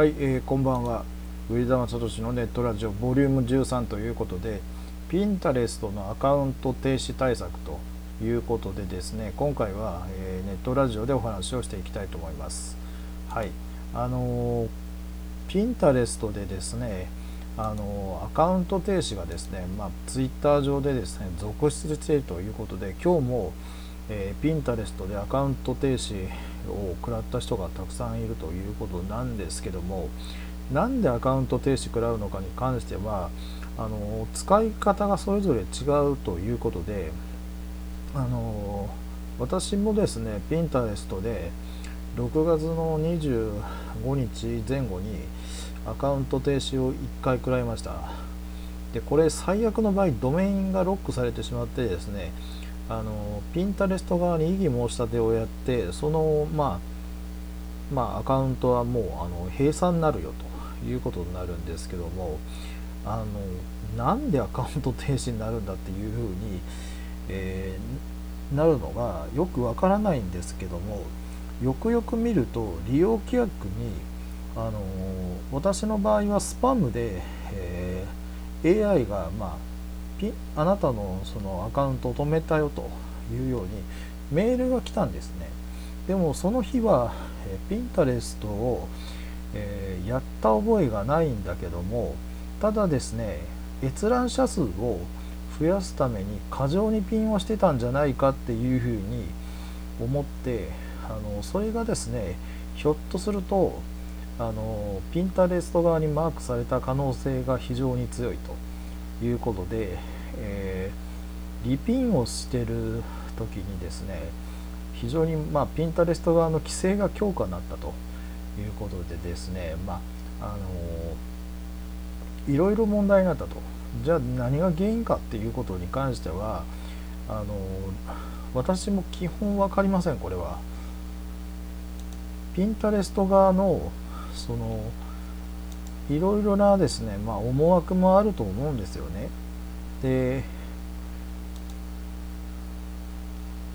はい、えー、こんばんは。上田正俊のネットラジオボリューム13ということでピンタレストのアカウント停止対策ということでですね今回は、えー、ネットラジオでお話をしていきたいと思います。はいあのー、ピンタレストでですねあのアカウント停止がですね、まあ、ツイッター上でですね続出しているということで今日も、えー、ピンタレストでアカウント停止を食らった人がたくさんいるということなんですけどもなんでアカウント停止食らうのかに関してはあの使い方がそれぞれ違うということであの私もですねピンタレストで6月の25日前後にアカウント停止を1回食らいました。でこれ最悪の場合ドメインがロックされてしまってですねあのピンタレスト側に異議申し立てをやってそのまあまあアカウントはもうあの閉鎖になるよということになるんですけどもあのなんでアカウント停止になるんだっていうふうに、えー、なるのがよくわからないんですけどもよくよく見ると利用規約にあの私の場合はスパムで、えー、AI が、まあ、あなたのそのアカウントを止めたよというようにメールが来たんですね。でもその日は、ピンタレストを、えー、やった覚えがないんだけどもただですね閲覧者数を増やすために過剰にピンをしてたんじゃないかっていうふうに思ってあのそれがですねひょっとするとあのピンタレスト側にマークされた可能性が非常に強いと。いうことで、えー、リピンをしてる時にですね非常に、まあ、ピンタレスト側の規制が強化になったということでですね、まあ、あのいろいろ問題になったと。じゃあ何が原因かっていうことに関してはあの私も基本分かりませんこれは。ピンタレスト側のそのいろいろなですね、まあ、思惑もあると思うんですよね。で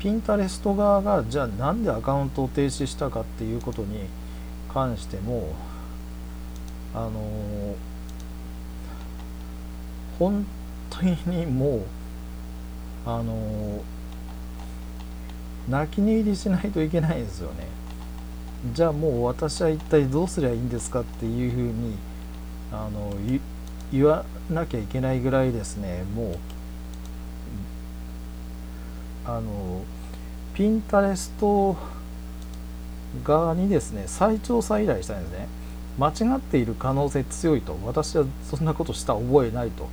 ピンタレスト側がじゃあなんでアカウントを停止したかっていうことに関してもあの本当にもうあの泣き寝入りしないといけないんですよね。じゃあもう私は一体どうすりゃいいんですかっていうふうにあの言わなきゃいけないぐらいですねもう。あのピンタレスト側にですね再調査依頼したんですね。間違っている可能性強いと。私はそんなことした覚えないと。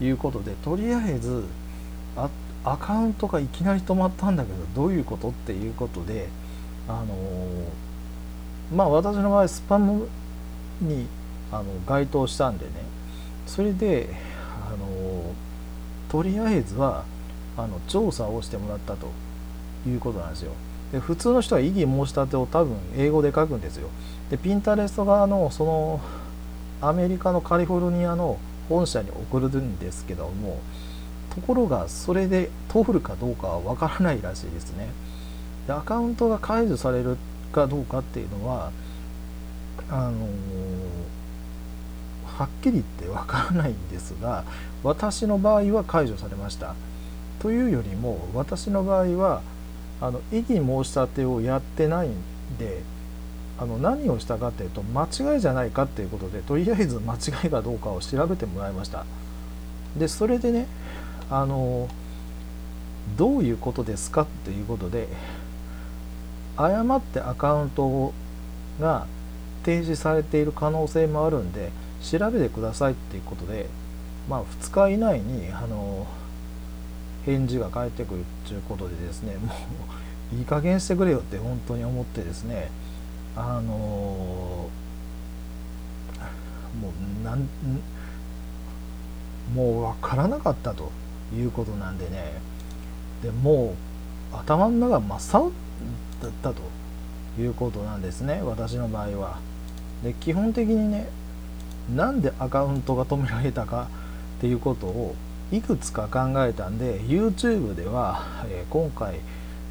いうことでとりあえずアカウントがいきなり止まったんだけどどういうことっていうことであのまあ私の場合スパムにあの該当したんでね。それであのとりあえずはあの調査をしてもらったということなんですよ。で普通の人は異議申し立てを多分英語で書くんですよ。でピンタレスト側のそのアメリカのカリフォルニアの本社に送るんですけどもところがそれで通るかどうかはわからないらしいですね。でアカウントが解除されるかどうかっていうのはあのはっきり言ってわからないんですが私の場合は解除されました。というよりも私の場合はあの異議申し立てをやってないんであの何をしたかっていうと間違いじゃないかっていうことでとりあえず間違いかどうかを調べてもらいました。でそれでねあのどういうことですかっていうことで誤ってアカウントが提示されている可能性もあるんで調べてくださいっていうことで、まあ、2日以内にあの返事が返ってくるっていうことでですねもう いい加減してくれよって本当に思ってですねあのもうなんもう分からなかったということなんでねでもう頭の中真っ青だったということなんですね私の場合は。で基本的にねなんでアカウントが止められたかっていうことをいくつか考えたんで YouTube では、え、今回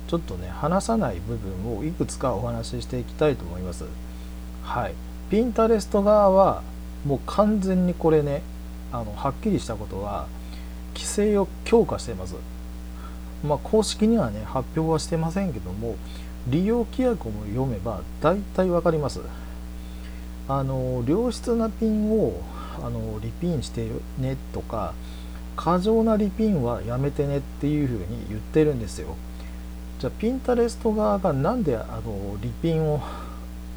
ちょっとね話さない部分をいくつかお話ししていきたいと思います。はい。ピンタレスト側はもう完全にこれねあのはっきりしたことは規制を強化しています。まあ公式にはね発表はしてませんけども利用規約も読めば大体わかります。あの良質なピンをあのリピンしてねとか過剰なリピンはやめてねっていうふうに言ってるんですよ。じゃあピンタレスト側がなんであのリピンを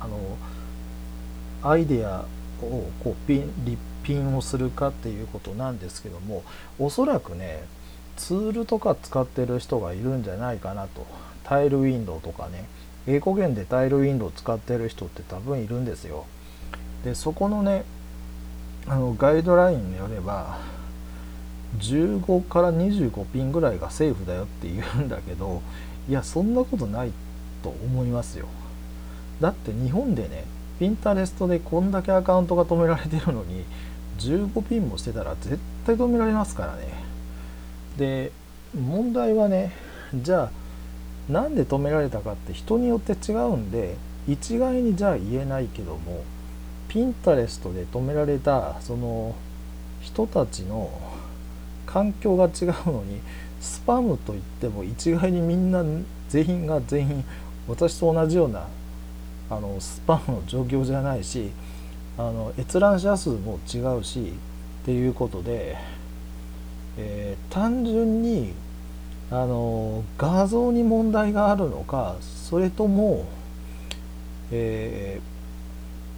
あのアイデアをこうピンリピンをするかっていうことなんですけどもおそらくねツールとか使ってる人がいるんじゃないかなと。タイルウィンドウとかね英語圏でタイルウィンドウ使ってる人って多分いるんですよ。でそこのねあのガイドラインによれば15から25ピンぐらいがセーフだよって言うんだけどいやそんなことないと思いますよ。だって日本でねピンタレストでこんだけアカウントが止められてるのに15ピンもしてたら絶対止められますからね。で問題はねじゃあなんで止められたかって人によって違うんで一概にじゃあ言えないけどもピンタレストで止められたその人たちの環境が違うのにスパムといっても一概にみんな全員が全員私と同じようなあのスパムの状況じゃないしあの閲覧者数も違うしっていうことで、えー、単純にあの画像に問題があるのかそれとも、えー、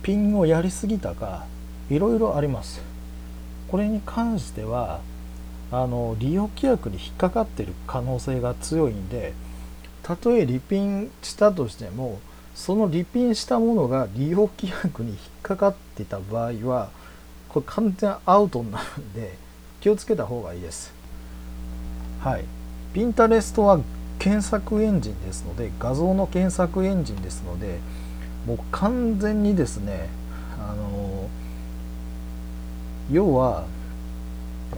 ピンをやりすぎたかいろいろあります。これに関してはあの利用規約に引っかかってる可能性が強いんでたとえリピンしたとしてもそのリピンしたものが利用規約に引っかかってた場合はこれ完全アウトになるんで気をつけた方がいいですはいピンタレストは検索エンジンですので画像の検索エンジンですのでもう完全にですねあの要は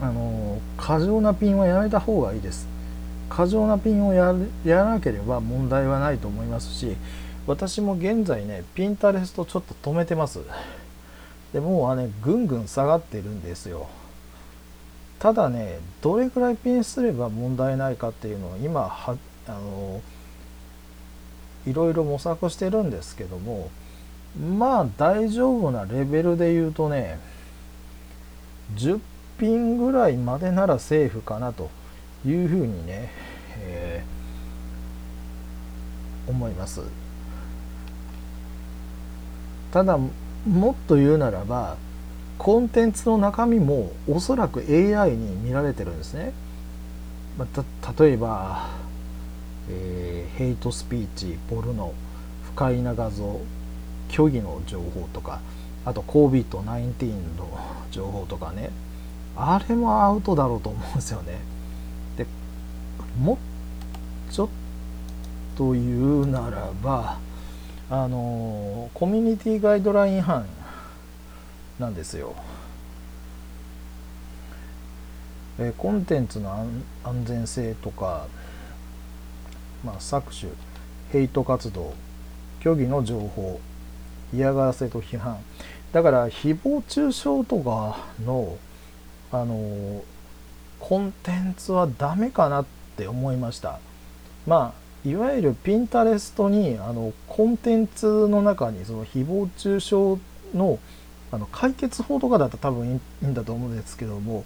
あの過剰なピンはやめた方がいいです。過剰なピンをやらなければ問題はないと思いますし私も現在ねピンタレストちょっと止めてます。でもうはねぐんぐん下がってるんですよ。ただねどれくらいピンすれば問題ないかっていうのを今はあのいろいろ模索してるんですけどもまあ大丈夫なレベルで言うとね10ピンぐらいまでならセーフかなというふうにね、えー、思います。ただもっと言うならばコンテンツの中身もおそらく AI に見られてるんですね、まあ、例えば、えー、ヘイトスピーチポルノ不快な画像虚偽の情報とかあと COVID-19 の情報とかねあれもアウトだろうと思うんですよね。でもっちょっと言うならばあのコミュニティガイドライン違反なんですよ。えコンテンツの安全性とか、まあ、搾取ヘイト活動虚偽の情報嫌がらせと批判。だから誹謗中傷とかのあのコンテンツはダメかなって思いました。まあいわゆるピンタレストにあのコンテンツの中にその誹謗中傷のあの解決法とかだったら多分いいんだと思うんですけども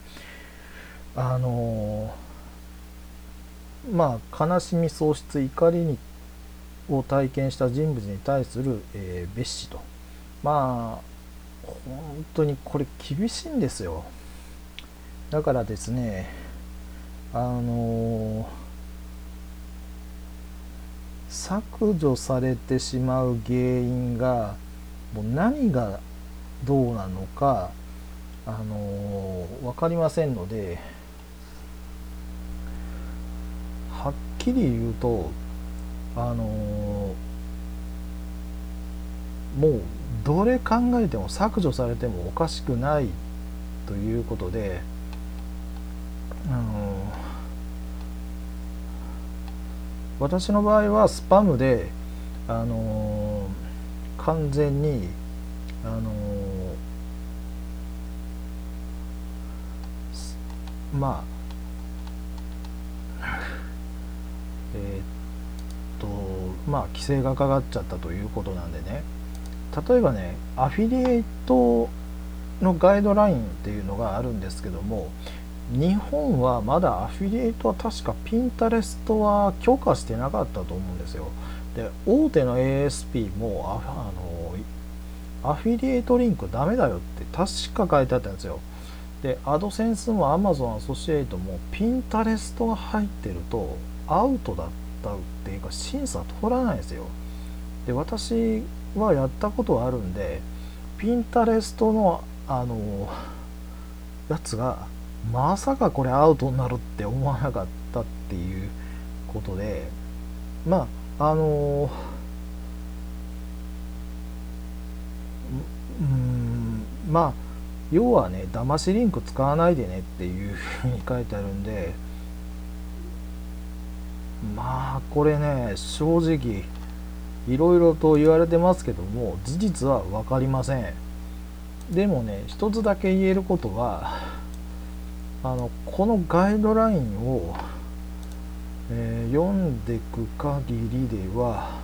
あのまあ悲しみ喪失怒りにを体験した人物に対する、えー、蔑視とまあ本当にこれ厳しいんですよ。だからですねあの削除されてしまう原因がもう何がどうなのかあの分かりませんのではっきり言うとあのもうどれ考えても削除されてもおかしくないということであの私の場合はスパムであの完全にあのー、まあえー、っとまあ規制がかかっちゃったということなんでね。例えばねアフィリエイトのガイドラインっていうのがあるんですけども日本はまだアフィリエイトは確かピンタレストは許可してなかったと思うんですよ。で大手の ASP もあのアフィリエイトリンクダメだよって確か書いてあったんですよ。でアドセンスも Amazon アソシエイトもピンタレストが入ってるとアウトだったっていうか審査通らないですよ。で私はやったことはあるんでピンタレストのあのやつがまさかこれアウトになるって思わなかったっていうことでまああのうんまあ要はね騙しリンク使わないでねっていうふうに書いてあるんでまあこれね正直いろいろと言われてますけども事実は分かりません。でもね一つだけ言えることはあのこのガイドラインを、えー、読んでく限りでは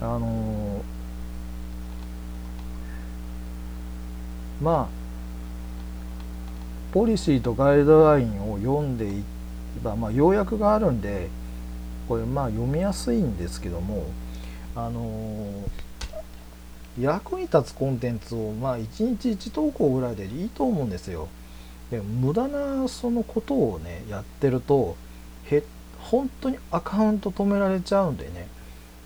あのー、まあポリシーとガイドラインを読んでいけば、まあ、要約があるんでこれまあ読みやすいんですけどもあの、役に立つコンテンツをまあ1日1投稿ぐらいでいいと思うんですよ。で無駄なそのことをねやってるとへ本当にアカウント止められちゃうんでね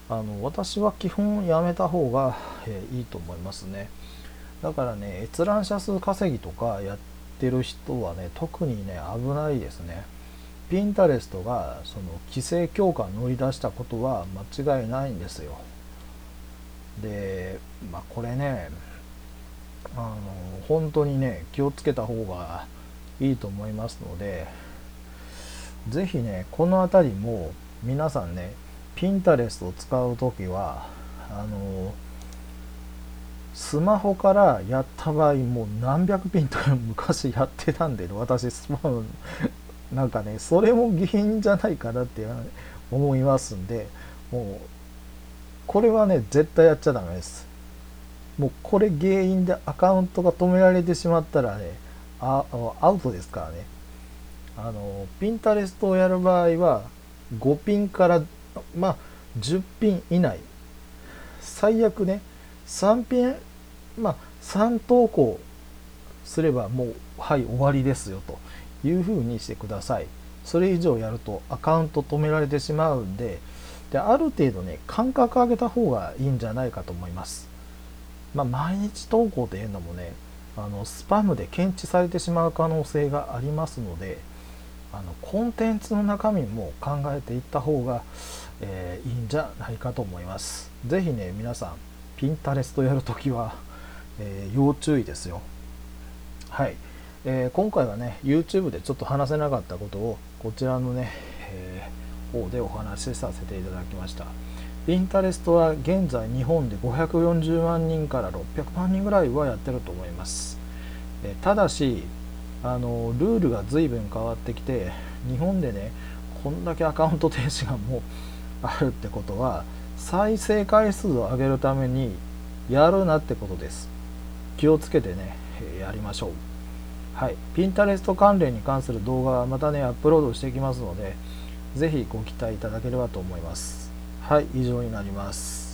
あの私は基本やめた方が、え、いいと思いますね。だからね閲覧者数稼ぎとかやってる人はね特にね危ないですね。ピンタレストがその規制強化に乗り出したことは間違いないんですよ。で、まあ、これねあの本当にね気をつけた方がいいと思いますので是非ねこの辺りも皆さんねピンタレストを使う時はあのスマホからやった場合もう何百ピンとか昔やってたんで私スマホなんかねそれも原因じゃないかなって思いますんでもうこれはね絶対やっちゃダメです。もうこれ原因でアカウントが止められてしまったらねあアウトですからね。あのピンタレストをやる場合は5ピンからまあ10ピン以内。最悪ね3ピンまあ3投稿すればもうはい終わりですよというふうにしてください。それ以上やるとアカウント止められてしまうんでである程度ね間隔上げた方がいいんじゃないかと思います。まあ、毎日投稿というのもねあのスパムで検知されてしまう可能性がありますのであのコンテンツの中身も考えていった方が、えー、いいんじゃないかと思います。是非ね皆さんピンタレストやるときは、えー、要注意ですよ。はい、えー、今回はね YouTube でちょっと話せなかったことをこちらのね、え方でお話しさせていただきました。ピンタレストは現在日本で540万人から600万人ぐらいはやってると思います。えただしあのルールが随分変わってきて日本でねこんだけアカウント停止がもうあるってことは再生回数を上げるためにやるなってことです。気をつけてねやりましょう。はい。ピンタレスト関連に関する動画はまたねアップロードしていきますので是非ご期待いただければと思います。はい。以上になります。